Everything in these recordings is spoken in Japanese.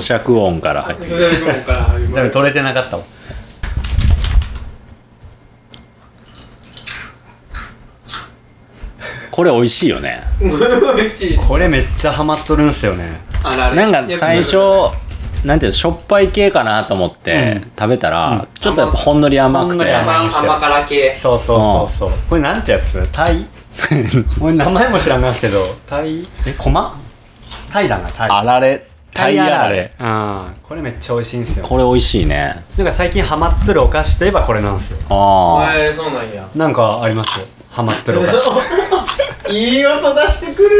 咀嚼音から入ってくる。咀嚼音から始まるでも取れてなかったもんこれ美味しいよね。美味しいですこれめっちゃハマっとるんすよね。あられ。なんか最初なんていうのしょっぱい系かなと思ってうん。食べたら、うん。ちょっとやっぱほんのり甘くて。ほんのり甘辛系。そうそうそうそう。これなんてやつ？タイ？俺名前も知らんなんすけどタイ？えコマ？タイだなタイ。あられタイあられ。うん。これめっちゃ美味しいんですよ。これ美味しいね。なんか最近ハマっとるお菓子といえばこれなんですよ。ああ。えー、そうなんや。なんかあります？ハマっとるお菓子。いい音出してくる。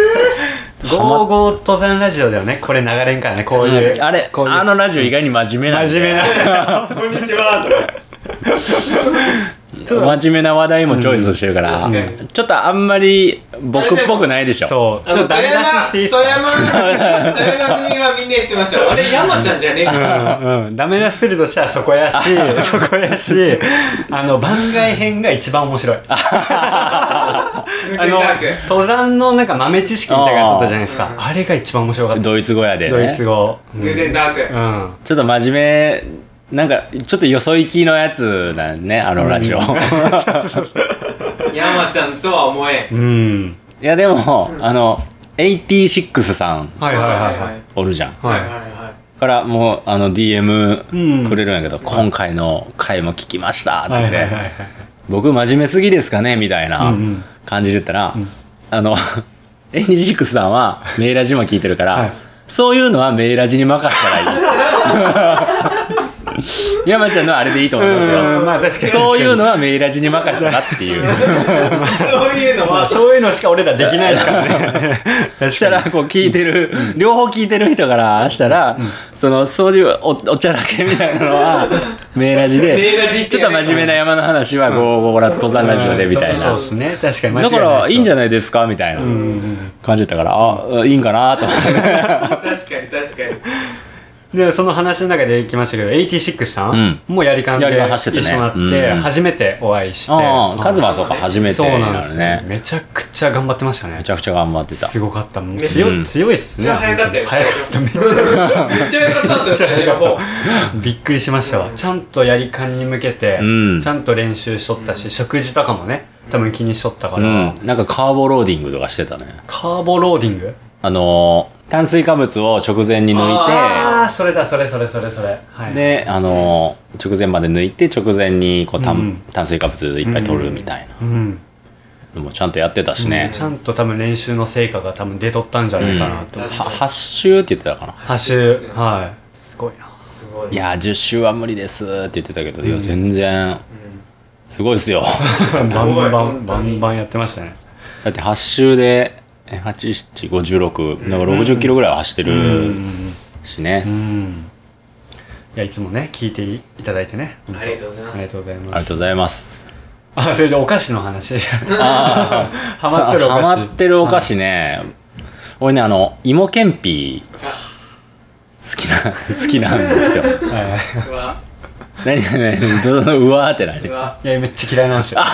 ゴーゴー登山ラジオだよね。これ流れんからね。こういうあれこういうあのラジオ意外に真面目な真面目な。こんにちは 真面目な話題もチョイスしてるから、うん。ちょっとあんまり僕っぽくないでしょ。そう。ちょっとダメ出ししていい富山富山組はみんな言ってましたよ。あれ山ちゃんじゃねえかうんうん、ダメ出しするとしたらそこやし そこやしあの番外編が一番面白い。あの登山のなんか豆知識みたいなのやったじゃないですか。うん。あれが一番面白かった。ドイツ語やでドイねツ語。グーテンダークうん。ちょっと真面目なんかちょっとよそ行きのやつだねあのラジオ、い 山ちゃんとは思えん。うん。やでも、あの86さんはいはいはいはい。おるじゃん。はい。はいはいからもうあの DM うん。くれるんやけど、今回の回も聞きましたって言って、はいはいはいはい。僕真面目すぎですかねみたいな感じで言ったら、あの 86さんはメイラジも聞いてるから、はい。そういうのはメイラジに任せたらいい 山ちゃんのはあれでいいと思いますよ。うんまあ確かにそういうのはメイラジに任せたらっていう。そういうのは。そういうのしか俺らできないですからね。そしたらこう聞いてる、両方聞いてる人からしたら、そのそういうおおちゃらけみたいなのはメイラジでちょっと真面目な山の話はゴーゴーラ登山ラジオでみたいな。そうですね。確かに。だからいいんじゃないですかみたいな感じだったからあいいんかなと思って。確かに確かにでその話の中で来ましたけど86さん、もうやりかんで一緒になって、うん。初めてお会いして。カズマはそうか初めてそうななんです。のね。めちゃくちゃ頑張ってましたね。めちゃくちゃ頑張ってた。すごかった。強い、っすね。めっちゃ早かったよ。早かっためっちゃめっちゃ早かったんですよ最初の方。びっくりしましたわ、ちゃんとやりかんに向けて、うん。ちゃんと練習しとったし、食事とかもね多分気にしとったから、うん。なんかカーボローディングとかしてたね。カーボローディング？あのー炭水化物を直前に抜いああそれだそれそれそれそれ。はい。てであのー直前まで抜いて直前にこう炭,、うん。炭水化物いっぱい取るみたいな。うん。のもちゃんとやってたしね、ちゃんと多分練習の成果が多分出とったんじゃないかなと、うん。は8周って言ってたかな？走はい。すごいな。すごいいやー10周は無理ですって言ってたけど、いや全然すごいですよ。バンバンバンバンやってましたね。だって8周で8756だから60キロぐらいは走ってるしね、うん。いやいつもね聞いていただいてね。ありがとうございます。ありがとうございありますがとうございます。あそれでお菓子の話。あ ハマってるお菓子。ハマってるお菓子ね、俺ねあの芋けんぴあ好きな 好きなんですよ。はうわ。何何どううわーって何うわ。いいやめっちゃ嫌いなんですよ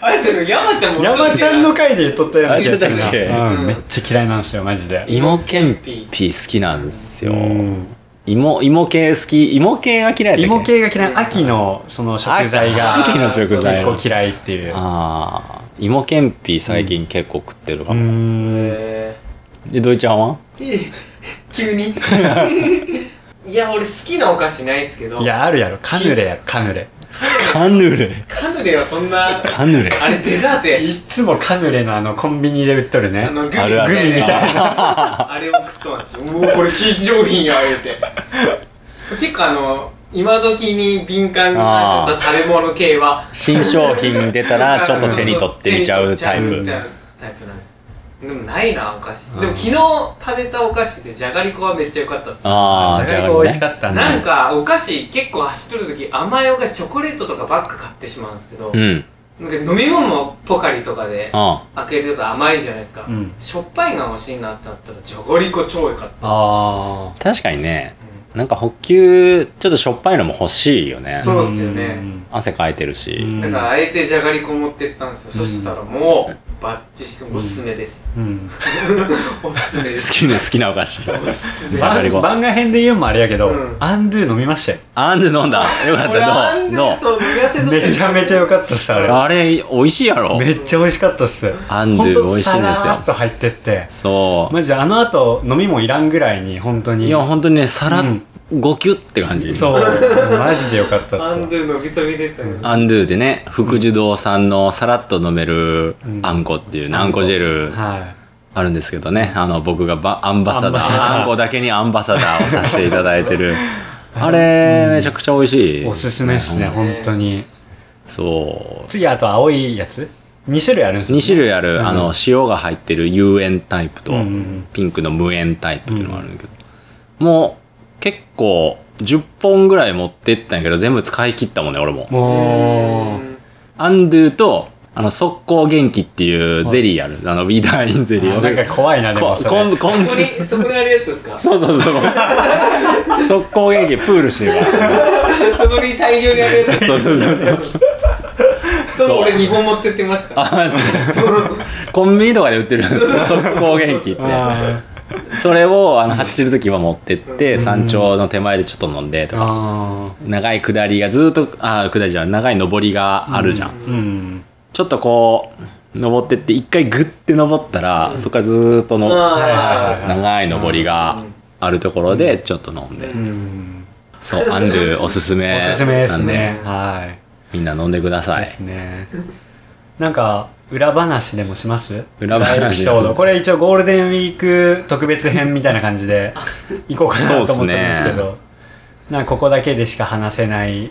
あれそれ山ちゃんも山ちゃんの回で言っとったような気がするな。あ言ってたっけ？うん。めっちゃ嫌いなんですよマジで。芋けんぴ好きなんですよ。うん。芋芋系好き芋系は嫌いだっけ？芋系が嫌い秋のその食材が秋の食材。結構嫌いっていう。ああ芋けんぴ最近結構食ってるかうも、ん。へでドイちゃんは？ー 急に。いや俺好きなお菓子ないっすけど。いやあるやろ。カヌレやろカヌレカヌレ。カヌレはそんなカヌレ。あれデザートやいしつもカヌレのあのコンビニで売っとるね。あのグミあるある。グミみたいな。あれを食っとんですよ。うおこれ新商品や言うて。結構あの今時に敏感になった食べ物系は。新商品出たらちょっと手に取ってみちゃうタイプ。手に取っちゃうタイプなんででもないなお菓子。でも昨日食べたお菓子でじゃがりこはめっちゃ良かったっすああじゃがりこ美味しかったね。なんかお菓子結構走っとる時甘いお菓子チョコレートとかばっか買ってしまうんですけど、うん。なんか飲み物もポカリとかであ開けるとか甘いじゃないですか、うん。しょっぱいの欲しいなってなったらじゃがりこ超良かった、ああ確かにね。なんか補給ちょっとしょっぱいのも欲しいよね。そうっすよね。ん。汗かいてるし、うん。だからあえてじゃがりこ持ってったんですよ、そしたらもうバッチシおすすめです、うん。おすすめです。好きな好きなお菓子。番外編で言うのもあれやけど、うん。アンドゥ飲みましたよアンドゥ飲んだ。よかった。どうどうめちゃめちゃ良かったっすあれ。あれ美味しいやろ。めっちゃ美味しかったっす。アンドゥ美味しいんですよ。ほとさらーっと入ってって。そう。マジであの後飲みもいらんぐらいに本当に。いや本当にねさらうん5キュって感じ。そう。マジで良かったっすアンドゥのびそび出たよアンドゥでね福寿堂さんのさらっと飲めるあんこっていうねあんこジェルはあるんですけどね。あの僕がバアンバサダアンバサダーー。あんこだけにアンバサダーをさせていただいてるあれめちゃくちゃ美味しい。いおすすめっすねうん本当に。そう。次あと青いやつ？2種類あるんですよね。2種類ある、うん。あの塩が入ってる有塩タイプと、うんうんうん。ピンクの無塩タイプっていうのがあるんだけど、もう結構10本ぐらい持ってったんやけど全部使い切ったもんね俺も。アンドゥとあの速攻元気っていうゼリーある。あのビダーインゼリー。あなんか怖いなでもこそれ。こ布にそこにあるやつですか？そうそうそう速攻元気プールしてるそこに大量にあるやつ。ですそうそうそう。それ俺2本持ってってました。コンビニとかで売ってる。速攻元気ってあそれをあの走ってる時は持ってって山頂の手前でちょっと飲んでとーか。あ長い下りがずっとあ下りじゃない。長い上りがあるじゃん、ーうん。ちょっとこう登ってって一回グッて登ったら、そこからずーっとの長い上りがあるところでちょっと飲んで、うん。そうアンドゥおすすめおすすめですね。はい。みんな飲んでください。ですね。なんか裏話でもします？裏話エピソード。これ一応ゴールデンウィーク特別編みたいな感じで 行こうかなと思ってるんですけど。なんかここだけでしか話せない。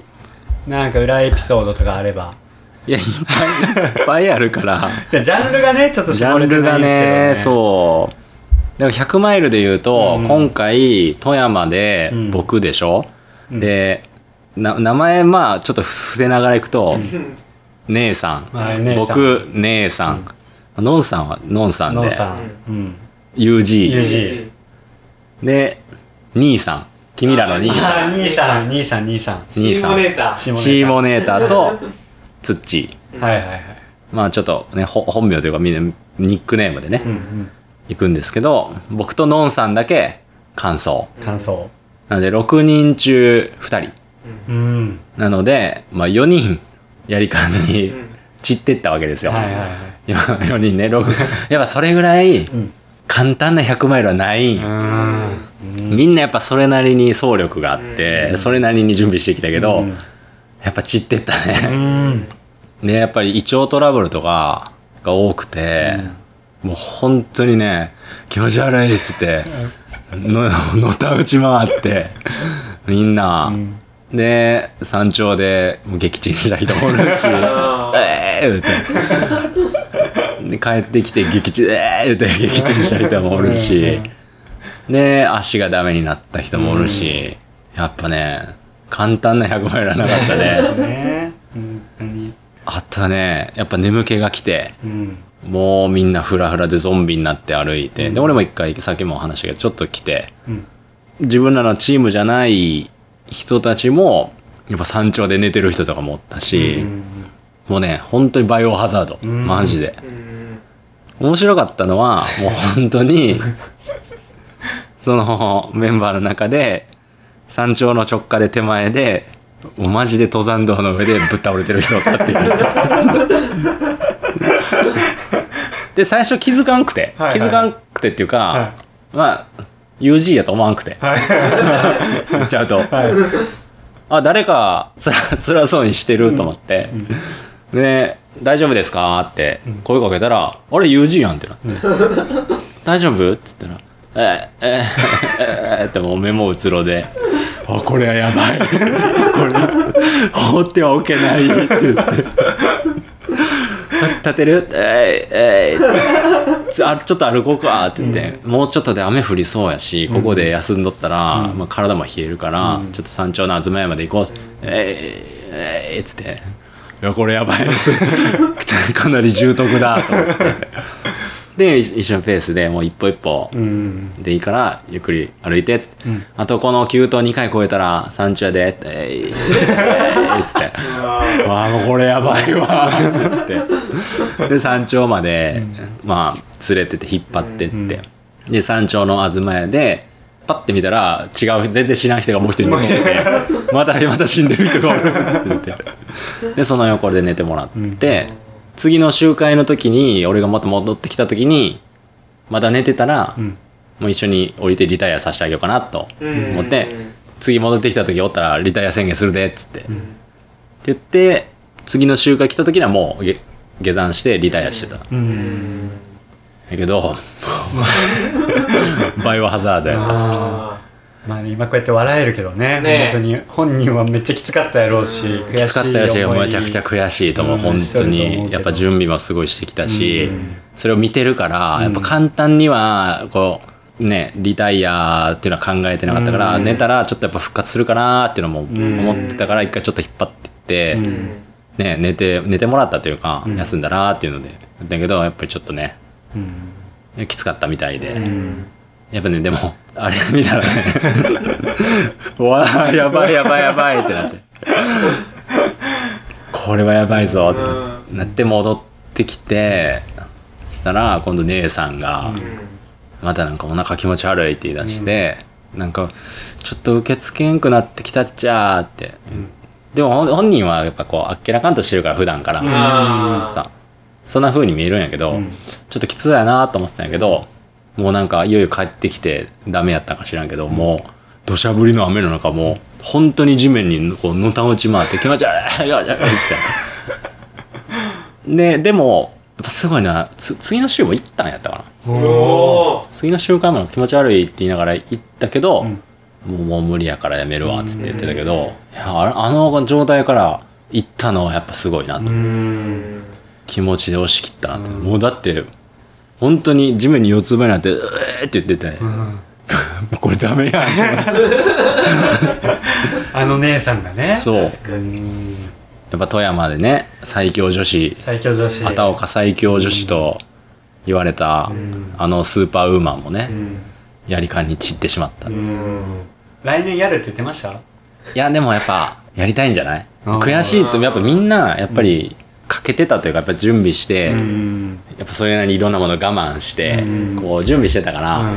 なんか裏エピソードとかあれば。いやいっぱいいっぱいあるから。じゃあジャンルがねちょっとジャ絞れてンルがないんですけど、ね、ねそうだから100マイルで言うと、うん今回富山でうん。僕でしょ、うん。でな名前まあちょっと伏せながらいくと、姉さん、はい姉さん。僕姉さん、のんさんはのんさんで。ノンさん、うん。UG, UG で兄さん。君らの兄さん。あ兄さん。兄さん兄さん。シーモネーター。シモネーター。シーモネーターと ツッチー。はいはいはい。まあちょっとねほ本名というかみんなニックネームでね、うん行くんですけど僕とのんさんだけ感想。うん感想。なので6人中2人。うん。なので、まあ、4人やりかんにうん。散ってったわけですよ、はいはいはい。4人ね。6 やっぱそれぐらいん。簡単な100マイルはない、うん。みんなやっぱそれなりに総力があって、それなりに準備してきたけど、うん。やっぱ散ってったうね、ん。でやっぱり胃腸トラブルとかが多くて、もう本当にね気持ち悪いっつってののたうち回ってみんな、で山頂で撃沈した人もおるしあ「ええー!」って。で帰ってきて撃沈「ええー!」って撃沈した人もおるし。で足がダメになった人もおるし、やっぱね簡単な100マイルはなかったね。ね。あとはねやっぱ眠気が来てうんもうみんなフラフラでゾンビになって歩いて、で俺も一回さっきも話したけどちょっと来てうん。自分らのチームじゃない人たちもやっぱ山頂で寝てる人とかもおったし、もうね本当にバイオハザード、んマジで。うん面白かったのはもう本当に そのメンバーの中で山頂の直下で手前でもうマジで登山道の上でぶっ倒れてる人だったっていう で最初気づかんくて、はいはい。気づかんくてっていうか、はまあ UG やと思わんくて、言っ ちゃうと、あ誰かつら辛そうにしてると思って、で「大丈夫ですか?」って声かけたら「あれ UG やん」ってなって「大丈夫?」っつったら「えええええってもう目もうつろで「あこれはやばいこれ放ってはおけない」って言って「立てる？えいえい。ちょあちょっと歩こうか」って言って、もうちょっとで雨降りそうやしここで休んどったら、まあ、体も冷えるから、ちょっと山頂の東屋まで行こう「えいえい」っつって「いやこれやばいです。かなり重篤だ」と思ってで一一緒のペースでもう一歩一歩うん。でいいからゆっくり歩いてっつって、うん。あとこの急登2回越えたら山頂やでって「えいえい」っつって。うわ「わあもうこれやばいわ」って。で山頂まで、まあ連れてって引っ張ってって、で山頂の東屋でパッて見たら違う全然知らん人がもう一人残って。て またまた死んでる人がおる。って。言ってでその横で寝てもらって、次の集会の時に俺がまた戻ってきた時にまだ寝てたら、うん。もう一緒に降りてリタイアさせてあげようかなとうん。思って、うん次戻ってきた時おったらリタイア宣言するでっつって、って言って次の集会来た時にはもう下下山してリタイアしてた、うん。だけど バイオハザードやったっすまあ今こうやって笑えるけどねね本当に。本人はめっちゃきつかったやろうし悔しいきつかったやし思いめちゃくちゃ悔しいと思う、うん。本当に。やっぱ準備もすごいしてきたし、うん。それを見てるから、やっぱ簡単にはこうねリタイアっていうのは考えてなかったから、うん。寝たらちょっとやっぱ復活するかなっていうのもん。思ってたから一回ちょっと引っ張ってって、うん。ね、寝て寝てもらったというか、うん。休んだなっていうのでだけどやっぱりちょっとねうん。きつかったみたいで、うんやっぱねでもあれ見たらね うわあやばいやばいやばいってなって。これはやばいぞってなって戻ってきてしたら今度姉さんがまたなんかお腹気持ち悪いって言い出して、なんかちょっと受け付けんくなってきたっちゃーって、でも本本人はやっぱこうあっけらかんとしてるから普段から、さそんな風に見えるんやけど、うん。ちょっときついやなと思ってたんやけどもうなんかいよいよ帰ってきてダメやったか知らんけど、もう土砂降りの雨の中もう本当に地面にこうのたうち回って気持ち悪い気持ち悪いってででもやっぱすごいなつ次の週も行ったんやったかな。次の週間も気持ち悪いって言いながら行ったけど、うん。もうもう無理やからやめるわっつって言ってたけど、いやああの状態から行ったのはやっぱすごいなと、うん。気持ちで押し切ったなって、もうだって本当に地面に四つ葉になって「うえーって言ってて、これダメやあの姉さんがね。そう。や確かに。っぱ富山でね最強女子。最強女子。畑岡最強女子と言われた、ん。あのスーパーウーマンもね、うん。やりかに散ってしまった、いうん。来年やるって言ってました？やでもやっぱやりたいんじゃない？悔しいとやっぱみんなやっぱりかけてたというかやっぱ準備して、うん。やっぱそれなりにいろんなもの我慢して、うん。こう準備してたから、うん。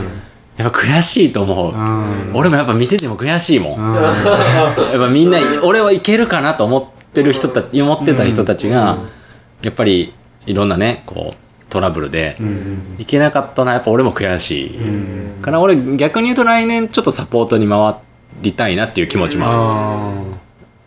やっぱ悔しいと思う、うん。俺もやっぱ見てても悔しいもん、うん。やっぱみんな俺はいけるかなと思ってる人たち思ってた人たちが、やっぱりいろんなねこうトラブルでうん。いけなかったのはやっぱ俺も悔しい、うん。から俺逆に言うと来年ちょっとサポートに回りたいなっていう気持ちもある、あ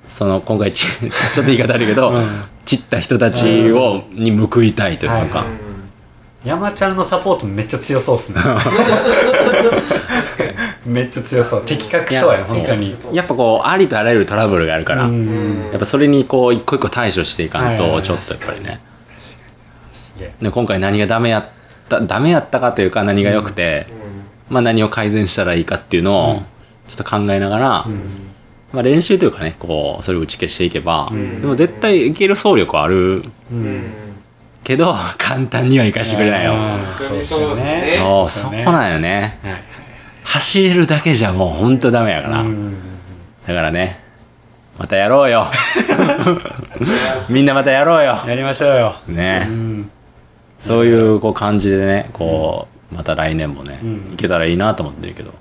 その今回ち ちょっと言い方あるけど、うん。散った人たちをに報いたいというか、はい。山ちゃんのサポートめっちゃ強そうっすね。めっちゃ強そう。的確そうや本当に。やっぱこうありとあらゆるトラブルがあるから、うん。やっぱそれにこう一個一個対処していかんとちょっとやっぱりね。で今回何がダメやったダメやったかというか何が良くて、まあ、何を改善したらいいかっていうのをちょっと考えながら、まあ、練習というかねこうそれを打ち消していけば、ん。でも絶対いける走力はあるうん。けど簡単にはいかしてくれないよ。あー本当にそうね。そうそねそううなんよね。はいはい走れるだけじゃもうほんとダメやから、うん。だからねまたやろうよ。みんなまたやろうよ。やりましょうよ。ね、うん。そういうこう感じでねこうまた来年もね、うん。いけたらいいなと思ってるけど。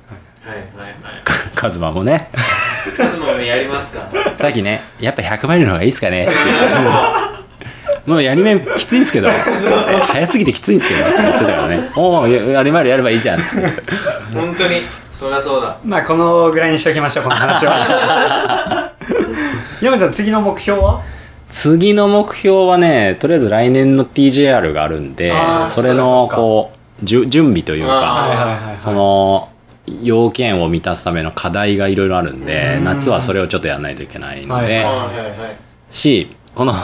はい。はいはい カズマもねやりますかさっきねやっぱ100マイルの方がいいっすかね。っ てもうやり目きついんですけど。早すぎてきついんですけど。って言ってたからね。おおやりマイルやればいいじゃん。って本当に。そりゃそうだ。まあこのぐらいにしときましょうこの話は。山ちゃん次の目標は？次の目標はねとりあえず来年の TJR があるんでそれのこうじゅ準備というかはいはいはいはい。その要件を満たすための課題がいろいろあるんでうん。夏はそれをちょっとやらないといけないので、しこの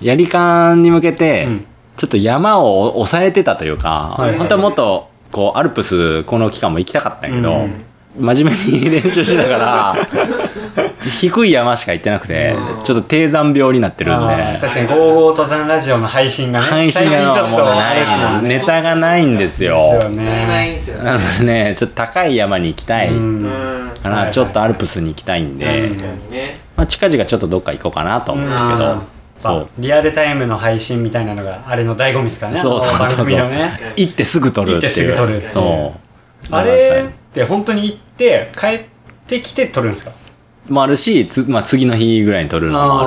やり感に向けてうん。ちょっと山を抑えてたというか、はい。本当はもっとこうアルプスこの期間も行きたかったんやけど、うん真面目に練習してたから 低い山しか行ってなくてうん。ちょっと低山病になってるんで。確かに「ゴーゴー登山ラジオ」の配信がね配信がちょっとなんいね。ネタがないんですよ。ないんすよね。なのでねちょっと高い山に行きたい。かはいはい。なちょっとアルプスに行きたいんで、まあ、近々ちょっとどっか行こうかなと思ったけど。うん。そう。リアルタイムの配信みたいなのがあれの醍醐味ですからねそうそうそう。あの番組のね。行ってすぐ撮るっていう。行ってすぐ撮るそう。あれって本当に行って帰ってきて撮るんですか？もあるし、つまあ、次の日ぐらいに撮るのも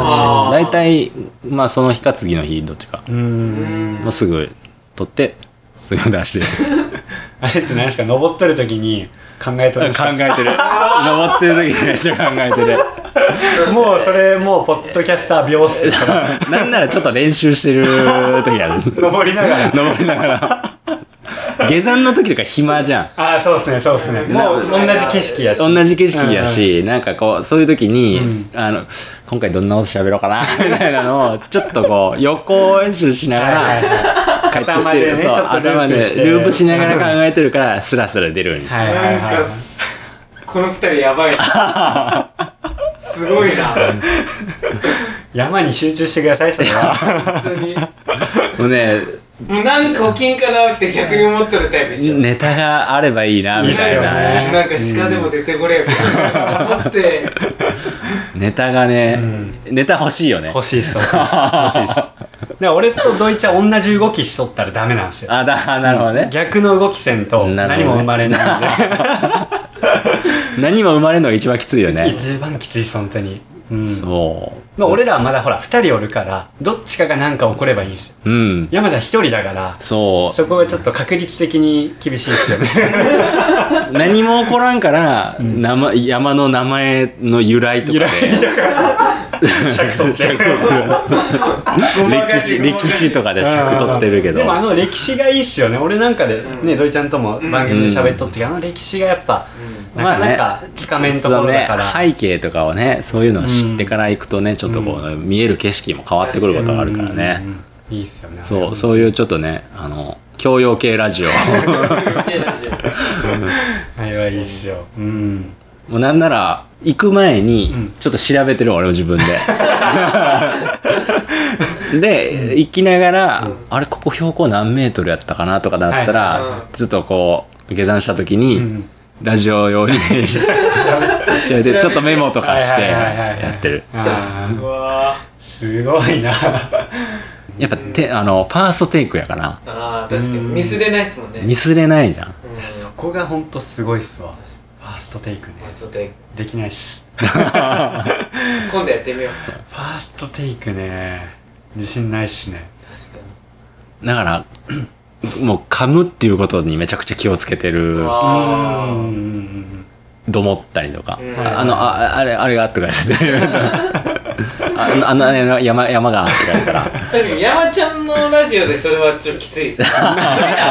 あるし大体、まあ、その日か次の日どっちか。うーん。もうすぐ撮ってすぐ出して。あれって何ですか？登っとる時に考えと考るんですか？えてる。登ってる時にめっちゃ考えてる。もうそれもうポッドキャスター病っすよそれなんならちょっと練習してる時ある 登りながら。登りながら下山の時とか暇じゃん。ああそうですねそうですね。もう同じ景色やし。同じ景色やし、なんかこうそういう時に、うん。あの今回どんなこと喋ろうかな？みたいなのをちょっとこう予行演習しながら帰ってき頭でねて、そうちょっとル頭でループしながら考えてるからスラスラ出るんよはいはいなんはいかすこの二人やばい すごいな。山に集中してくださいそれは。本当に。もうねなんか起きんかなって逆に思ってるタイプでしょネタがあればいいなみたいな。ね。なんか鹿でも出てこれよ。みたいな思って。ネタがね、ネタ欲しいよね。欲しいっす 欲しいっす。欲しいっす。だから俺とドイツは同じ動きしとったらダメなんですよ。あだ なるほどね。逆の動きせんと何も生まれないんで。何も生まれるのが一番きついよね。一番きついです本当に、うん。そうまあ、俺らはまだほら2人おるからどっちかが何か起こればいいんですよ。うん。山ちゃん1人だからそう。そこがちょっと確率的に厳しいですよね。何も起こらんから、名前山の名前の由来とかで 尺取って。歴史歴史とかで尺取ってるけど。でもあの歴史がいいっすよね。俺なんかでね土井ちゃんとも番組で喋っとってけどあの歴史がやっぱなかなかつかめんところだから、ね、背景とかをねそういうのを知ってから行くとね、ちょっとこう、見える景色も変わってくることがあるからね、いいっすよね。そうそういうちょっとねあの教養系ラジオ。あれはいいっすよ。うんもうなんなら行く前にうん。ちょっと調べてる俺も自分で。で行きながら、あれここ標高何メートルやったかなとかだったら、はい。うん。ちょっとこう下山した時に、うん。ラジオ用に 調べてちょっとメモとかしてやってる。すごいな。やっぱてあのファーストテイクやから。ーあー確かに。ミスれないっすもんね。ミスれないじゃん。うん。そこがほんとすごいっすわストテイクね。ファーストテイク。できないっす 今度やってみよう。ファーストテイクね。自信ないっすね。確かだから もう噛むっていうことにめちゃくちゃ気をつけてる。にうあんうんうんと思ったりとか、うん。ああのああれあれがとか言ってああのあの山山がとか言ったら。確かに山ちゃんのラジオでそれはちょっときついです。俺ら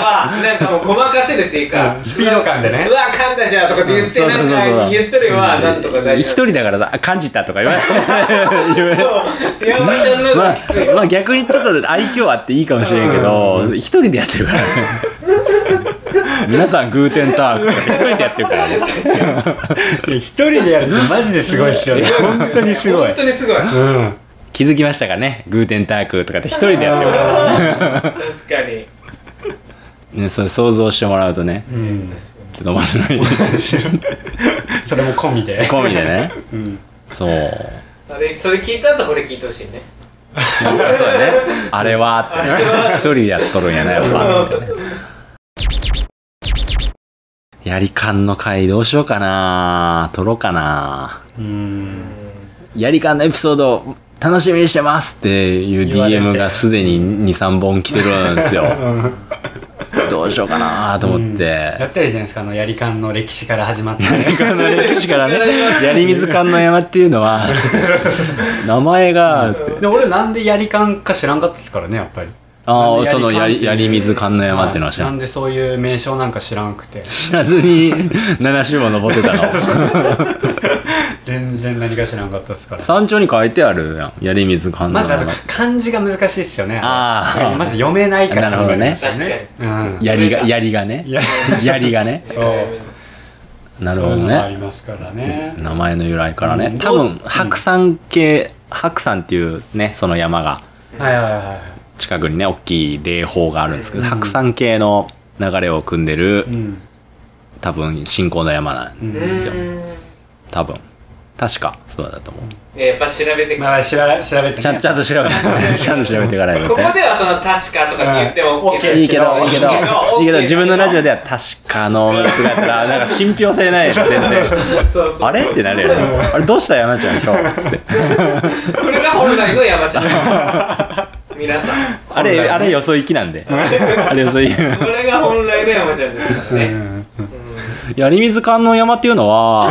はなんかもうごまかせるっていうかうん。スピード感でね。うわ噛んだじゃんとかって言ってうんなんか言ってるはなんとか大一丈夫。人だからだ。感じたとか言われ言われそう。山ちゃんのまあがきつい、まあ逆にちょっと愛嬌あっていいかもしれんけど一人でやってるからね皆さんグーテンタークとか一人でやってるからね。いや一人でやるってマジですごいっすよね。本当にすごい。本当にすごい。確うん。気づきましたかね？グーテンタークとかって一人でやってるからかに。ねそれ想像してもらうとね。うん。ちょっと面白い。それも込みで。込みでね。うん。そう。あれそれ聞いた後これ聞いてほしいね。そうだね。あれはって。一人でやっとるんやなやっぱやり感の回どうしようかな。撮ろうかな。うん。やり感のエピソード楽しみにしてますっていう DM がすでに23本来てるんですよ。どうしようかなと思って、やったらいいじゃないですかあのやり感の歴史から始まって。やり感の歴史からね。槍水観の山っていうのは。名前がで俺なんでやり感か知らんかったですからねやっぱりああその槍なんでやり槍水観の山っていうのは知らなんんでそういう名称なんか知らんくて。知らずに7週も登ってたの？全然何か知らんかったですから。山頂に書いてあるやん。槍水観のまずあと山漢字が難しいですよね。あー。まず読めないからなるほどね。うん。槍が槍がね。いや槍がね。そう。なるほどそういうのがありねますからね。名前の由来からね。うん。多分白山系白山っていうねその山が。はいはいはいはい近くにね大きい霊峰があるんですけど、うん。白山系の流れを組んでるうん。多分信仰の山なんうんですよ。うん多分。確かそうだと思う。やっぱ調べてまあ調べ調べてね。ちゃんちゃんと調べて ちゃんと調べていかないとこねこではその確かとかって言ってもうん。OK いいけどいいけどいいけど自分のラジオででは確かのとかやったらなんか信憑性ないよ全然あれ？ってなるよね。あれ？どうした山ちゃん今日。つってこれが本来の山ちゃん 皆さん。あれあれよそ行きなんで。あれよそ行き。これが本来の山ちゃんです。からね、うん槍水観音山っていうのは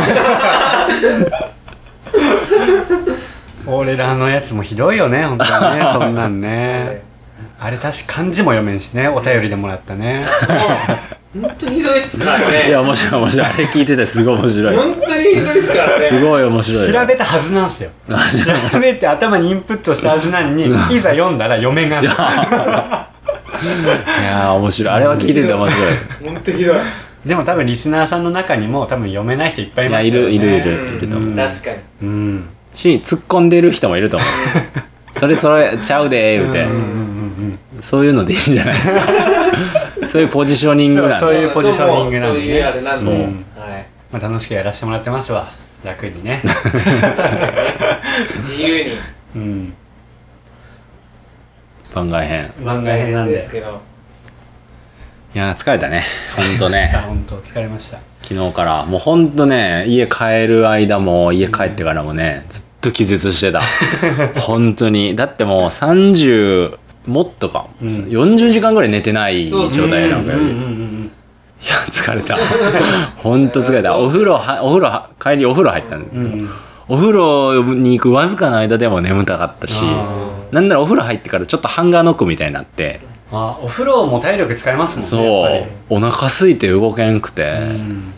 俺らのやつもひどいよね本当にね そんなんね。あれ確か漢字も読めんしねお便りでもらったね本当ひどいっすからね。いや面白い面白い。あれ聞いててすごい面白い。本当にひどいっすからね。すごい面白い調べたはずなんすよ。調べて頭にインプットしたはずなのにいざ読んだら読めんがいやー面白い。あれは聞いてて面白い。本当ひどい。でも多分リスナーさんの中にも多分読めない人いっぱいいますよ、ね、いやいるいるいるうん。いると思う。確かに。うん。し突っ込んでる人もいると思う。それそれちゃうでー言うて。うんうんうん。そういうのでいいんじゃないですかそういうポジショニングなんでそういうポジショニングなんでね。そういうあれなんではい。まあ、楽しくやらせてもらってますわ。楽にね。確かにね。自由に。うん。番外編。番外編なんで。ですけど。いやー疲れたね。ほんとね 本当疲れました。昨日からもうほんとね家帰る間も家帰ってからもねずっと気絶してた。本当に。だってもう30もっとか、うん。40時間ぐらい寝てない状態なんかよ、うんうんいうん。や疲れた。ほんと疲れた。お風呂はお風呂は帰りお風呂入ったんで、うんうん。お風呂に行くわずかな間でも眠たかったしあなんならお風呂入ってからちょっとハンガーノックみたいになって。あお風呂も体力使いますもんねそう。お腹空いて動けんくて、りうん。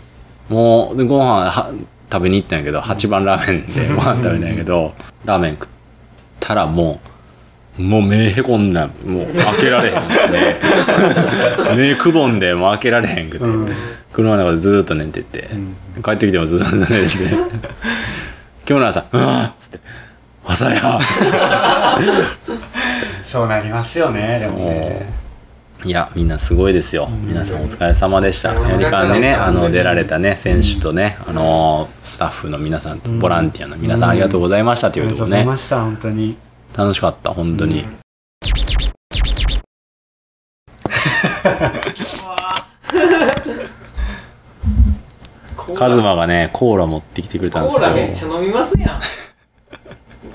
もうでご飯は食べに行ったんやけど8番ラーメンでご飯食べたんやけどラーメン食ったらもうもう目へこんだ。もう開けられへん。目目くぼんでもう開けられへんくて、うん。車の中でずーっと寝てて、帰ってきてもずーっと寝てて。今日の朝「うわっ!」つって「朝や! そうなりますよねでもね」いやみんなすごいですよ、皆さんお疲れ様でした。お疲れ様でした。やりかんでねあの出られたね選手とね、あのスタッフの皆さんとボランティアの皆さんありがとうございましたとありがとういうところね。ございました本当に楽しかった本当に、カズマがねコーラ持ってきてくれたんでコーラめっすよちゃ飲みますやん。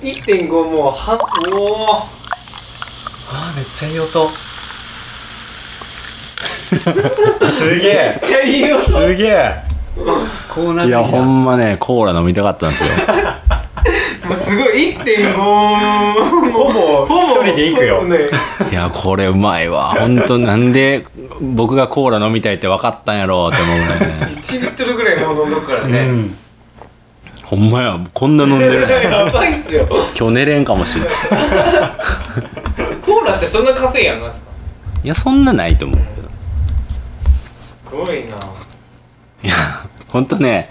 1.5もうはおあーめっちゃいい音。すげえ。めっちゃいいよすげえ。こうなっていやほんまねコーラ飲みたかったんですよ すごい1.5ほぼほぼ一人で行くよねいやこれうまいわ本当なんで僕がコーラ飲みたいって分かったんやろうって思うぐらいね1リットルぐらいもう飲んどくからうね、んほんまやこんな飲んでるやばいっすよ今日寝れんかもしれんコーラってそんなカフェインあんなんですかいやそんなないと思うけどすごいないやほんとね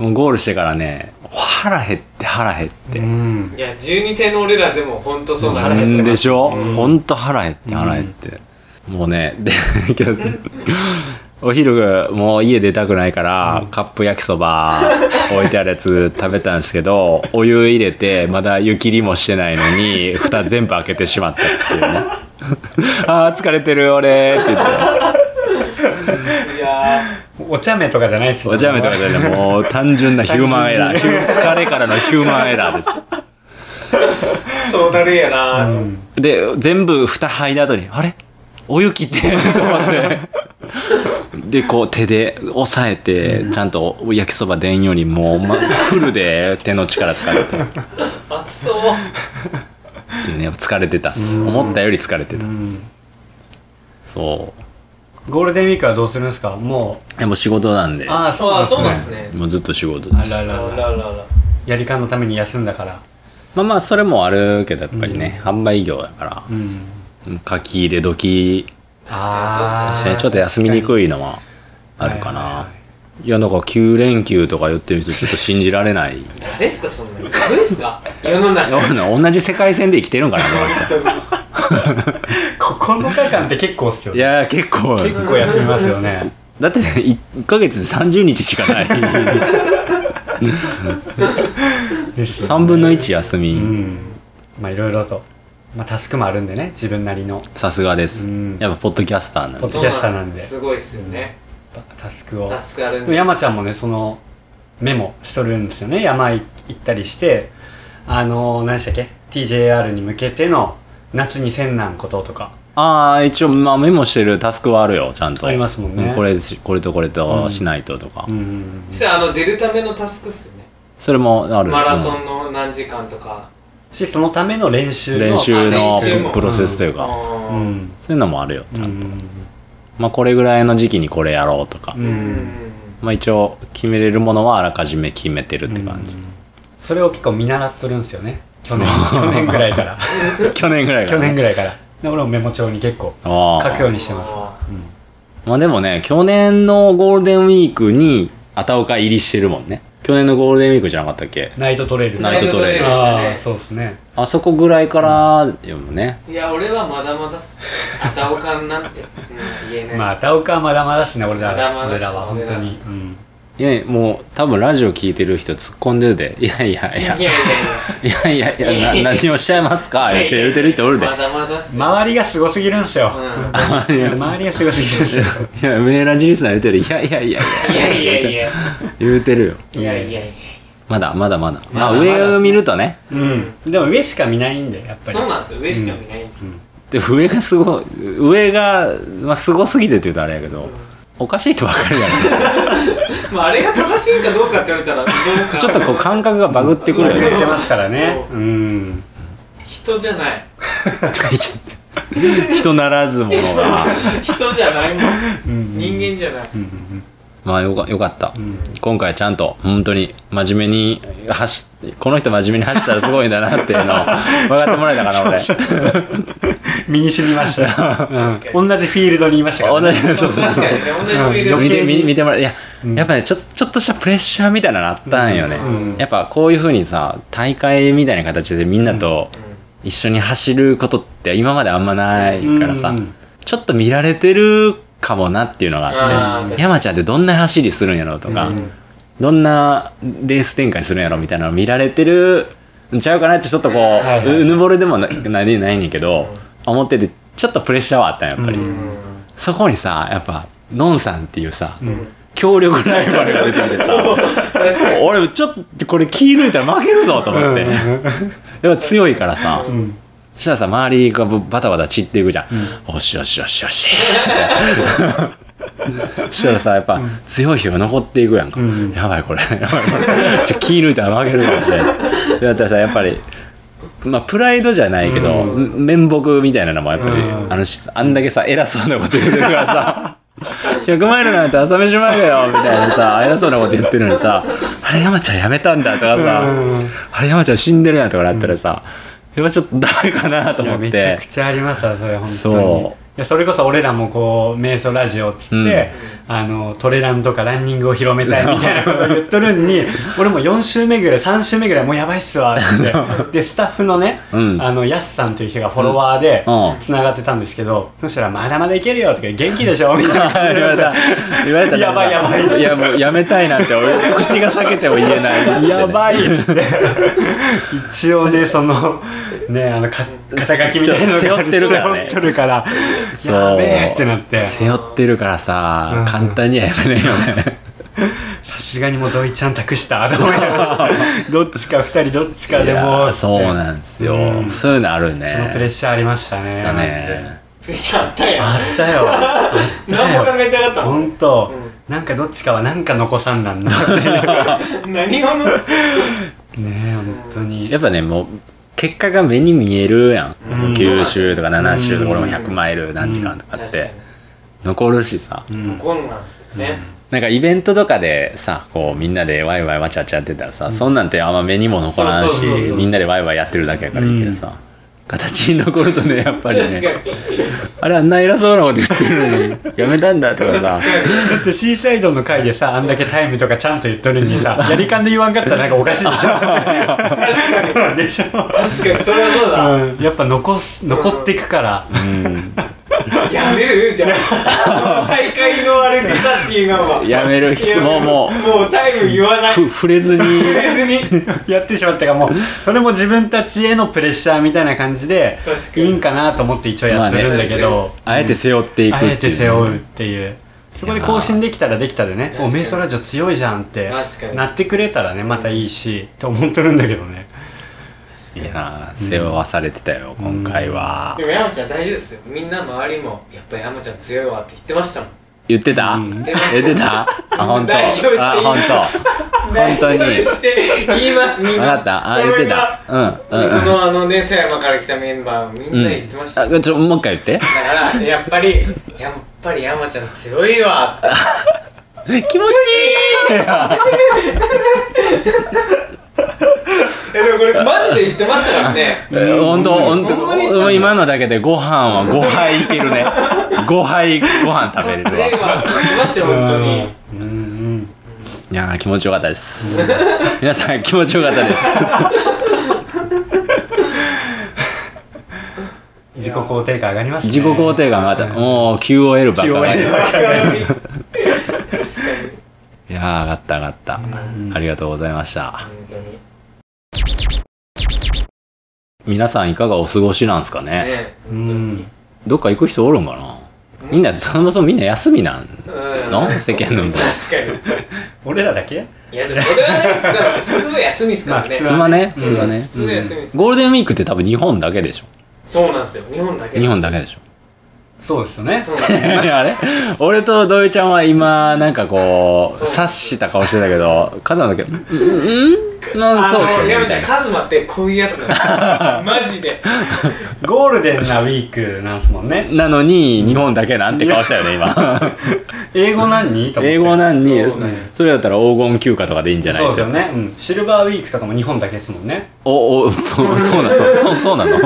もうゴールしてからね腹減って腹減って、うん。いや12点の俺らでも本当そうなんですなんでしょ、うん。ほんと腹減って腹減って、もうねでけど お昼もう家出たくないから、カップ焼きそば置いてあるやつ食べたんですけど お湯入れてまだ湯切りもしてないのに蓋全部開けてしまったっていうね。あー疲れてる俺って言ってお茶目とかじゃないですよお茶目とかじゃない。もう単純な ヒューマンエラー。疲れからのヒューマンエラーです。ーそうなるんやな。と、うんで全部蓋剥いだ後にあれ？お湯切ってと思って。でこう手で押さえてちゃんと焼きそば出んようにもう、ま、フルで手の力使って。っ熱そう。ていうね疲れてたっす。思ったより疲れてた。うん。そゴールデンウィークはどうするんですか？もう。でも仕事なんで。うああそうなんああそうなんですすね。もうずっと仕事です。あらあら。らららら。やりかんのために休んだから。まあまあそれもあるけどやっぱりね、販売業だから。うん。書き入れ時。確かにそうっすね。ちょっと休みにくいのはあるかな、はいはいはいいやだから9連休とか言ってる人ちょっと信じられない。誰ですかそんなに誰ですか？世の中。同じ世界線で生きてるんかなこの 9日間って結構っすよね。人いや結構。結構休みますよね。だって1ヶ月で30日しかない。ですよね。3分の1休み、うん。まあいろいろと、まあ、タスクもあるんでね自分なりの。さすがです、うん。やっぱポッドキャスターなんで。すポッドキャスターなんで。す。ごいっすよね。タスクを。タスクあるんで。山ちゃんもねそのメモしとるんですよね。山行ったりして。あの何でしたっけ？TJR に向けての夏にせんなんこととか。ああ一応、まあ、メモしてるタスクはあるよちゃんと。ありますもんね。うこれしこれとこれとしないととか、うんうんうん。そしたらあの出るためのタスクっすよね。それもあるマラソンの何時間とか。しそのための練習の練習のプロセスというか、うん。そういうのもあるよちゃんと、うんまあこれぐらいの時期にこれやろうとか、まあ一応決めれるものはあらかじめ決めてるって感じ、それを結構見習っとるんですよね去年 去年ぐらいから。去年ぐらいか去ら、年ぐらいから。で俺もメモ帳に結構書くようにしてます。わあまあでもね去年のゴールデンウィークに片岡入りしてるもんね。去年のゴールデンウィークじゃなかったっけ？ナイトトレイルナイトトレイルああそうですね。あそこぐらいからよね。いや俺はまだまだっす。片岡なんて、うん、言えないっす。まあ田岡はまだまだっすね俺ら。まだまだっす俺らは本当に。うんいやもう多分ラジオ聞いてる人突っ込んでるで「いやいやいやいやいやいいやいやいやな何をおっしゃいますか?」言って言ってる人おるで。やまだまだっすよ。周りがすごすぎるんすよ。うん周りがすごすぎるんですよ。いやメーラジリスナー言ってる「いやいやいや。いやいやいや。いや言うてるよ。いやいやいや。まだまだまだ。まあまだまだ上を見るとね。うん。でも上しか見ないんでやっぱり。そうなんですよ上しか見ない、で。上がすごい上が、まあ、すごすぎてって言うとあれやけどおかしいと分かるやんまああれが正しいかどうかって言われたらどうかちょっとこう感覚がバグってくるよねてますからね。う。ん。人じゃない。人ならずものが。人じゃないもん。人間じゃない、まあよかよかった、ん今回ちゃんと本当に真面目に走っこの人真面目に走ったらすごいんだなっていうのを 分かってもらえたかな俺。身に染みました、うん、同じフィールドにいましたから、ね、同じそうそうそう確かにね同じフィールド見て余計に見見てもらえいや、やっぱねちょちょっとしたプレッシャーみたいなのあったんよね、うん。やっぱこういうふうにさ大会みたいな形でみんなと一緒に走ることって今まであんまないからさ、うん。ちょっと見られてるかもなっていうのがあって山ちゃんってどんな走りするんやろうとか、うん。どんなレース展開するんやろみたいなの見られてるんちゃうかなってちょっとこう、はいはい。うぬぼれでもなないないねん。けど、思っててちょっとプレッシャーはあったんやっぱり、うん。そこにさやっぱのんさんっていうさ、ん強力ライバルが出てきてさ。俺ちょっとこれ気抜いたら負けるぞと思って、やっぱ強いからさ、ん。そしたらさ周りがバタバタ散っていくじゃん、よしよしよしよし。そしたらさやっぱ強い人が残っていくやんか、ん。やばいこれ。やばいこれ。ちょ気抜いたら負けるかもしれないだったらさやっぱりまあプライドじゃないけど、面目みたいなのもやっぱり、うん。あのしあんだけさ偉そうなこと言ってるからさ 100マイルなんて朝飯前だよ みたいなさ偉そうなこと言ってるのにさあれ山ちゃんやめたんだとかさ、あれ山ちゃん死んでるやんとかなったらさ、やっぱちょっとダメかなと思って。めちゃくちゃありますわそれ本当に。そういやそれこそ俺らもこう瞑想ラジオっつって、うん。あのトレランとかランニングを広めたいみたいなことを言っとるんに俺も4週目ぐらい3週目ぐらいもうやばいっすわって。でスタッフのね、うん。あのヤスさんという人がフォロワーでうん。つながってたんですけど、そしたら「まだまだいけるよ」とか「元気でしょ」みたいな。感じで言われた。言われたやばいやばい。いやもうやめたいなんて俺口が裂けても言えない。やばいって。一応ねそのねあのか肩書きみたいなのが背負ってるからね。背負ってるから。そう。やべえってなって。背負ってるからさ、うん。簡単にはやめないよね。さすがにもう土井ちゃん託したと思いながらどっちか二人どっちかでもーそうなんですよ、うん。そういうのあるね。そのプレッシャーありましたね。だね。プレッシャーあったあったよ。あった何も考よえてなかったもん本当、なんかどっちかはなんか残さんなんだって ね何をのえ本当に。やっぱねもう結果が目に見えるやん、うん。9周とか7周とかうん。俺も100マイル何時間とかって。残るしさ、うん。残んなんすよね。なんかイベントとかでさこうみんなでワイワイわちゃわちゃやってたらさ、そんなんてあんま目にも残らんしみんなでワイワイやってるだけやからいいけどさ、形に残るとねやっぱりね。に。あれあんな偉そうなこと言ってるのにやめたんだとかさ。だってシーサイドの回でさあんだけタイムとかちゃんと言っとるのにさ やり勘で言わんかったらなんかおかしいでしょ確かに。でしょ、確かに。それはそうだ、うん、やっぱ残す残っていくから。うん やめるじゃあ大会のあれ出たっていうのは。やめるいやもう。ももうタイム言わない。触れずに。触れずに。やってしまったからもうそれも自分たちへのプレッシャーみたいな感じでいいんかなと思って一応やってるんだけど、あえて背負っていくあえっていうて背負うっていう。そこで更新できたらできたでね。おメイソラジオ強いじゃんってなってくれたらねまたいいしと思ってるんだけどねいやー背負わされてたよ今回は。でも山ちゃん大丈夫ですよ。みんな周りもやっぱ山ちゃん強いわって言ってましたもん。言ってた？うん言ってた？あ 本当。あ本当。本当に。言いますみんな。分かった？あ言ってた？うんうんうん。このあのね富山から来たメンバーみんな言ってました、あちょもう一回言って。だからやっぱりやっぱり山ちゃん強いわって。気持ちいいマジで言ってましたからね。本当本当す今のだけでご飯は5杯いけるね。5杯ご飯食べれるわ。わって言ってますよ本当に。いやー気持ちよかったです。皆さん気持ちよかったです。自己肯定感上がりますね。自己肯定感が上がった。もう QOL ばっか上がってる QOL 確かに。いやー上がった上がった。ん。ありがとうございました。本当に皆さんいかがお過ごしなんですかね？ねうん。どっか行く人おるんかな？みんなそもそもみんな休みなん？うん。の？世間のみんな確か俺らだけ？にいやでもそれはね普通は休みですからね。まあ普通はね。普通はね。普通は休みです。ゴールデンウィークって多分日本だけでしょ。そうなんですよ。日本だけ日本だけでしょ。そうですよね。そうなんですよ。あれ？俺と土井ちゃんは今なんかこう察した顔してたけどカズマだけ「うんうん？あの山ちゃんカズマってこういうやつなんですよ。マジで。ゴールデンなウィークなんすもんね。なのに日本だけなんて顔したよね今。英語何に英語なんにそうね。それだったら黄金休暇とかでいいんじゃない？そうですよね、うん、シルバーウィークとかも日本だけですもんね。おおそうなの？そうそうなの？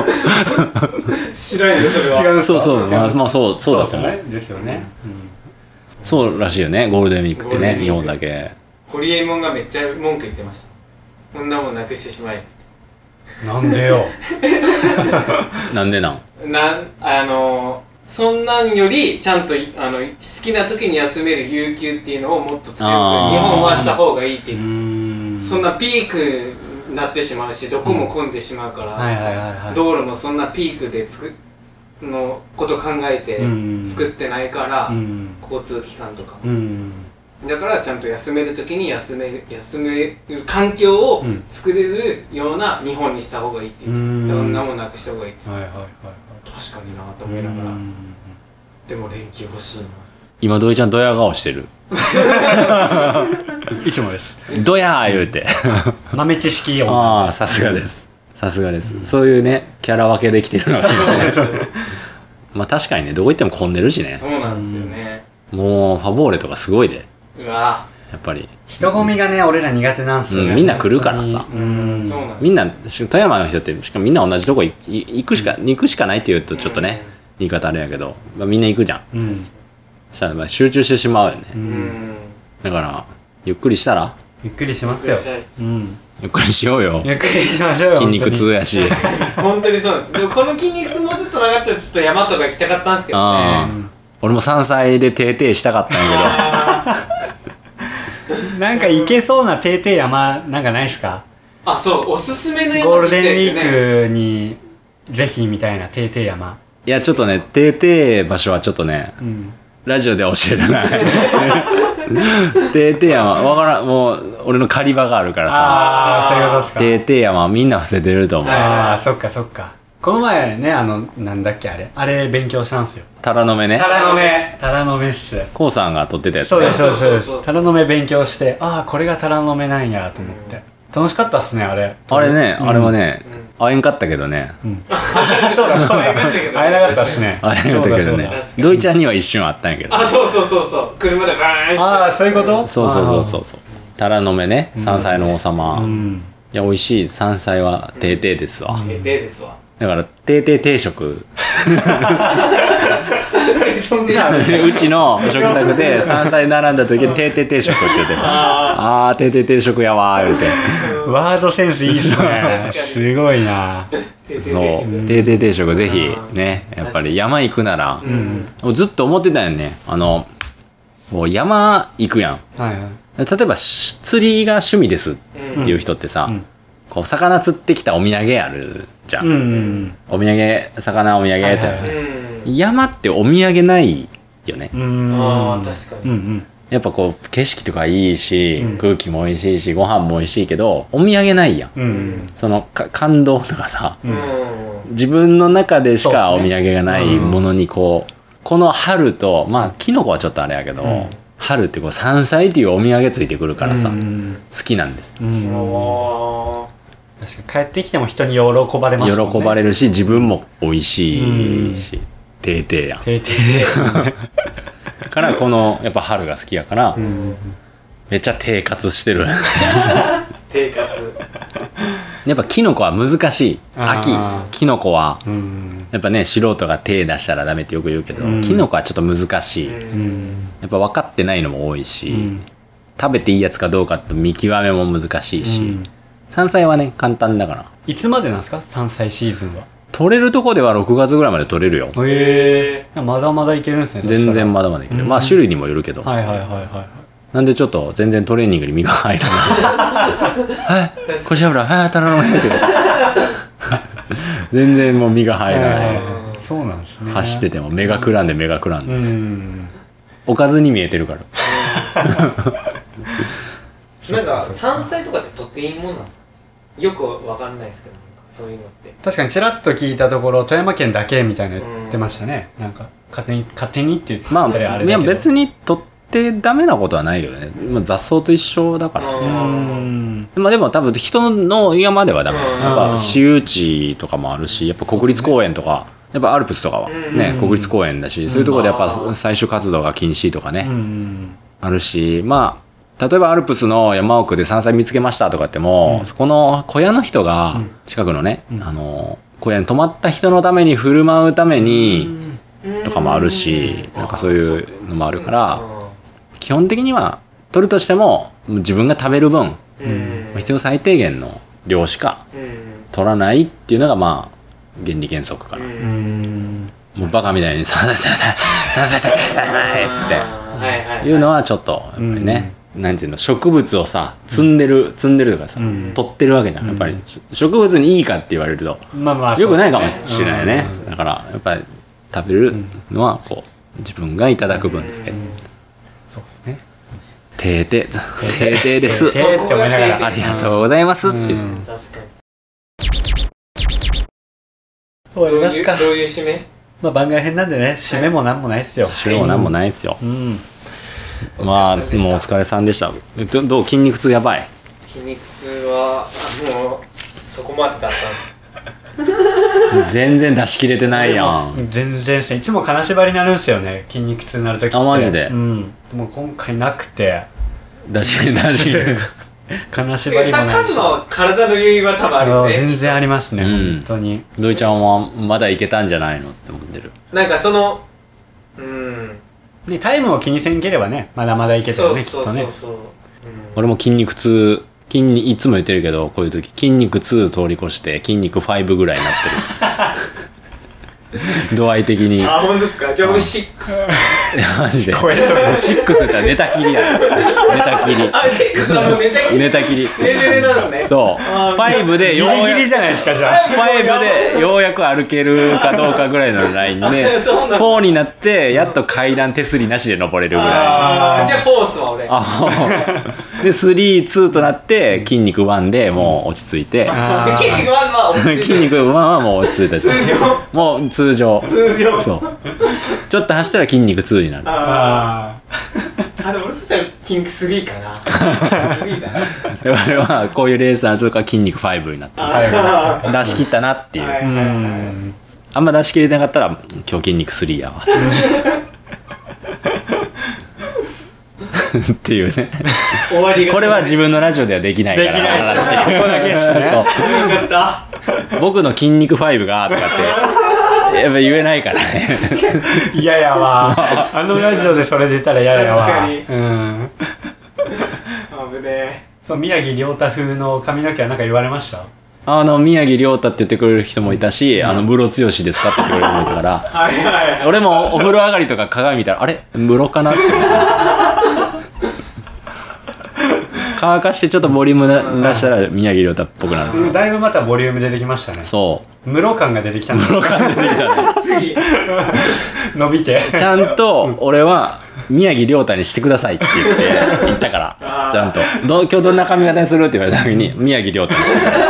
知らんよそれは。違うそう。そう。まあまあそうそうだとです思うですよね、そうらしいよね。ゴールデンウィークってね日本だけ。ホリエモンがめっちゃ文句言ってましたこんなもんなくしてしまえ。っつっうん、なんでよ。なんでなん？てなんあのそんなんよりちゃんといあの好きな時に休める有給っていうのをもっと強く日本はした方がいいってう。いう、そんなピークになってしまうしどこも混んでしまうから、はいはいはいはい。道路のそんなピークでつくのこと考えてうん。作ってないから、うん。交通機関とかうんだからちゃんと休める時に休める休める環境をうん。作れるような日本にした方がいいっていう。う、ん。いろんなもんなくした方がいいって言ってはいはいはい。確かになと思いながら、うん。でも連休欲しいな。今土井ちゃんドヤ顔してる。いつもです。ドヤー言うて。豆知識をああさすがです。さすがです、そういうねキャラ分けできてるのがまあ確かにねどこ行っても混んでるしね。そうなんですよね、もうファボーレとかすごいでうわ。やっぱり。人混みがね俺ら苦手なんすよね、うんみんな来るからさ。本当に。うん。そうなんです。みんなし富山の人ってしかもみんな同じとこいい行くしか行くしかないって言うとちょっとね、言い方あれやけど、まあ、みんな行くじゃん。うん。そしたらまあ集中してしまうよね、ううん。んだからゆっくりしたら？ゆっくりしますよ。うん。ゆっくりしようよ。ゆっくりしましょうよ筋肉痛やし。本当に。そうなんですでもこの筋肉痛もうちょっとなかったらちょっと山とか行きたかったんですけどああ、ね俺も山菜で定々したかったんやあ なんか行けそうな定々山なんかないっすか？ーあそうおすすめの山ゴールデンウィークにぜひみたいな定々山。いやちょっとね定々場所はちょっとねうん。ラジオで教えれない。定々山わからんもう俺の狩り場があるからさ。ああそういうことっすか。定々山はみんな伏せてると思う、はいああそっかそっかこの前ねあのなんだっけあれ。あれ勉強したんすよ。タラの芽ね。タラの芽タラの芽っす。コウさんが撮ってたやつ。そうですそうですそうでそうそうそうす。タラの芽勉強してああこれがタラの芽なんやと思って。楽しかったっすねあれ。あれね、うん。あれはね、会えんかったけどね。そうだそうだ会えなかったけど会えなかったっすね。会えんかったけどね。土井ちゃんには一瞬あったんやけど。あそうそうそうそう。車でバーンって。ああそういうこと？そうそうそうそうそう。タラの芽ね。山菜の王様、いうん。や美味しい。山菜は定々ですわ、えでですわだから定定定食。うちの食卓で山菜並んだ時定定定食って言ってた。ああー定定定食やわー言うて。ワードセンスいいっすね。すごいな。そう。定定定食ぜひねやっぱり山行くなら、もうずっと思ってたよね。あのもう山行くやん。はいはい。例えばし釣りが趣味ですっていう人ってさ、ん。こう魚釣ってきたお土産あるじゃん、うんうんお土産魚お土産って、はいはい。うん。山ってお土産ないよね、うん。ああ確かに。うんうん。やっぱこう景色とかいいし、うん。空気も美味しいしご飯も美味しいけどお土産ないやん、うん。そのか感動とかさううん。ん自分の中でしかお土産がないものにこうこの春とまあキノコはちょっとあれやけど、うん。春ってこう山菜っていうお土産ついてくるからさ、うん好きなんです。うん。お確かに帰ってきても人に喜ばれますね。喜ばれるし自分も美味しいし、てーてーやん。定定でからこのやっぱ春が好きやから、うん。めっちゃ低活してる。生活。やっぱキノコは難しい。秋キノコは。うん。やっぱね素人が手出したらダメってよく言うけど、うん。キノコはちょっと難しい、やうん。っぱ分かってないのも多いし、うん。食べていいやつかどうかって見極めも難しいし、うん山菜はね簡単だから。いつまでなんですか？山菜シーズンは。取れるとこでは6月ぐらいまで取れるよ。へえ。まだまだいけるんですね全然まだまだいける、うん。まあ種類にもよるけど、はいはいはいはなんでちょっと全然トレーニングに身が入らないはい 腰油はい頼むねって。全然もう身がい入らない、そうなんですね。走ってても目がくらんで目がくらんうで、ん。おかずに見えてるから なんか山菜とかって取っていいもんなんですか？よくわかんないですけどなんかそういうのって。確かにちらっと聞いたところ富山県だけみたいな言ってましたね。なんか勝手に勝手にって言ってまああいやれだけど。別に取ってダメなことはないよね、まあ、雑草と一緒だからうね、ん。まあでも多分人の山ではダメうん。やっぱ私有地とかもあるしやっぱ国立公園とかやっぱアルプスとかはねうん。国立公園だしそういうところでやっぱあー採取活動が禁止とかうねん。あるしまあ例えばアルプスの山奥で山菜見つけましたとかっても、うん。そこの小屋の人がうん。近くのね、うん。あの小屋に泊まった人のために振る舞うためにとかもあるし、なんかそういうのもあるから基本的には取るとしても自分が食べる分うん。必要最低限の量しかうん。取らないっていうのがまあ原理原則かな、うん。うんもうバカみたいに「ささささささささささ」っつってあーはいはいいうのはちょっとやっぱりね、なんていうの植物をさ積んでる積んでるとかさ、うん。取ってるわけじゃんやっぱり、うん植物にいいかって言われると。まあまあよくないかもしれないね、うんだからやっぱり食べるのはこう自分がいただく分だけ、そうですね。てーてーて。ーてーです。って思いながら。ありがとうございますって。言って、うん。確かに終わりますかどういう締めまあ番外編なんでね締めもなんもないっすよそれもなんもないっすよ、うんまあでもお疲れさんでした。えどどう筋肉痛やばい。筋肉痛はあもうそこまでだったんです。全然出し切れてないやん。全然ですね。いつも金縛りになるんですよね。筋肉痛になるときって。あマジで？うん。でも今回なくて。出し切れ出し切れ。金縛りもないし。カズの体の余裕は多分あるよあね全然ありますね、うん。本当に。土井ちゃんはまだいけたんじゃないのって思ってる。なんかそのうんねタイムを気にせんければねまだまだいけたよねきっとねそうそう。そうそう、うん。俺も筋肉痛筋にいつも言ってるけどこういう時筋肉2通り越して筋肉5ぐらいになってる 度合い的に。あ本当ですか？じゃあ俺6マジで。超えとる6やったら寝たきり。や寝たきりあ6はもう寝たきり。寝たきり。寝れれなんですね。そう。あー5でギようやリギリじゃないですかじゃあ。5でようやく歩けるかどうかぐらいのラインでそうなんだ。4になってやっと階段手すりなしで登れるぐらいじゃあフォースは俺。あで32となって筋肉1でもう落ち着いて。筋肉はまあ落ち着いて。筋肉1はもう落ち着いた通常。もう通常。通常。そう。ちょっと走ったら筋肉2になる。ああでも俺そしたら筋肉3かな。3だな。俺はこういうレースのとか筋肉5になった。出し切ったなっていう、あんま出し切れてなかったら今日筋肉3やわ。っていうね。終わりが。これは自分のラジオではできないからできない。話。ここだけですね。そう。僕の筋肉5がとかってやっぱ言えないからね。嫌やわ。あのラジオでそれ出たら嫌やわ。確かに。うん。危ねそう宮城亮太風の髪の毛は何か言われました？あの宮城亮太って言ってくれる人もいたし、あの室剛ですかって言ってくれる人もいたから。え はいはいはい。俺もお風呂上がりとか鏡見たらあれ？室かなって乾かしてちょっとボリューム出したら宮城亮太っぽくなるうんだいぶまたボリューム出てきましたね。そう。室感が出てきた室感出てきたね。次 伸びて。ちゃんと俺は宮城亮太にしてくださいって言って言ったから。ちゃんと。今日どんな髪型にするって言われた時に宮城亮太にしてください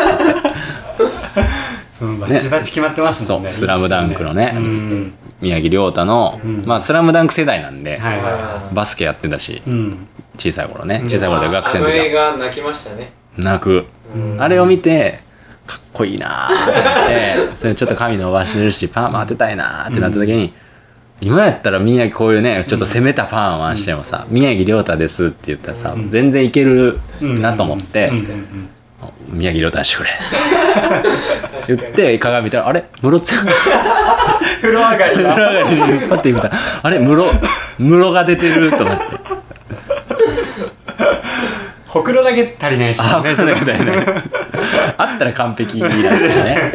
そのバチバチ決まってますもんね。そう。スラムダンクのね。うん。宮城亮太の、ん。まあスラムダンク世代なんで、はいはいはバスケやってたし。いうん小さい頃ね。小さい頃で学生の時は。映画泣きましたね。泣く、うん。あれを見てかっこいいな。ーってそれちょっと髪伸ばしてるしパーマ当てたいなーってなった時に、今やったら宮城こういうねちょっと攻めたパーマしてもさ、宮城亮太ですって言ったらさ、全然いけるなと思って、宮城亮太にしてくれ。言って鏡見たらあれ？室津？風呂上がり 風呂だ上がりにパッて見たらあれ？室室が出てると思ってほくろだけ足りないですあよねあったら完璧なんですよね。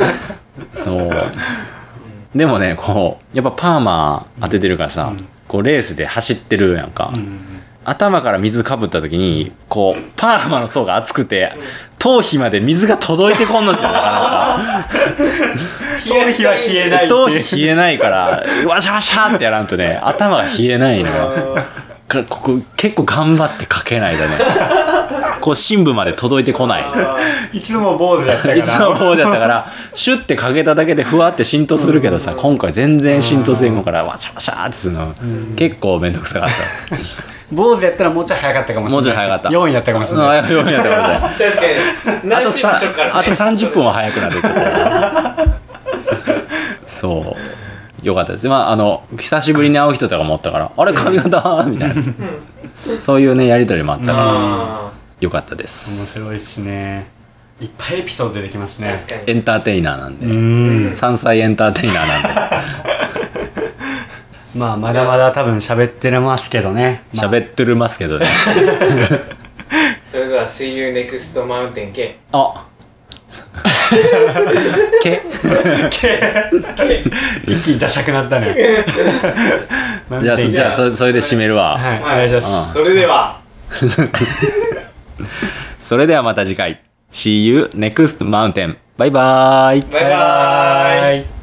そう。でもねこうやっぱパーマ当ててるからさ、こうレースで走ってるやんか、うん頭から水かぶった時にこうパーマの層が厚くて頭皮まで水が届いてこんのですよなかなか。頭皮は冷えない頭皮冷えないからワシャワシャってやらんとね頭が冷えないのよ。ここ結構頑張ってかけないとねこう深部まで届いてこない。あいつも坊主だったから。いつもこうだったからシュッてかけただけでふわって浸透するけどさ今回全然浸透せんからワシャワシャってするの結構面倒くさかった。坊主やったらもうちょい早かったかもしれないもうちょい早かった。4位やったかもしれないあ4やったかもしれない。ー確かに。あとさあと30分は早くなるってそう。よかったです。まああの久しぶりに会う人とかもおったから「あれ髪型?」みたいな。そういうねやり取りもあったからあよかったで面す白いですね。いっぱいエピソード出てきますね。エンターテイナーなんで。うん。山菜エンターテイナーなんで。まあまだまだ多分喋ってますけどね。まあ。喋ってるますけどね。それでは See you next mountain K あ。け？一気にダサくなったね。じゃあじゃあそそれで締めるわ、はいお願いします。それでは それではまた次回。See you next mountain バイバーイ。バイバーイ。イ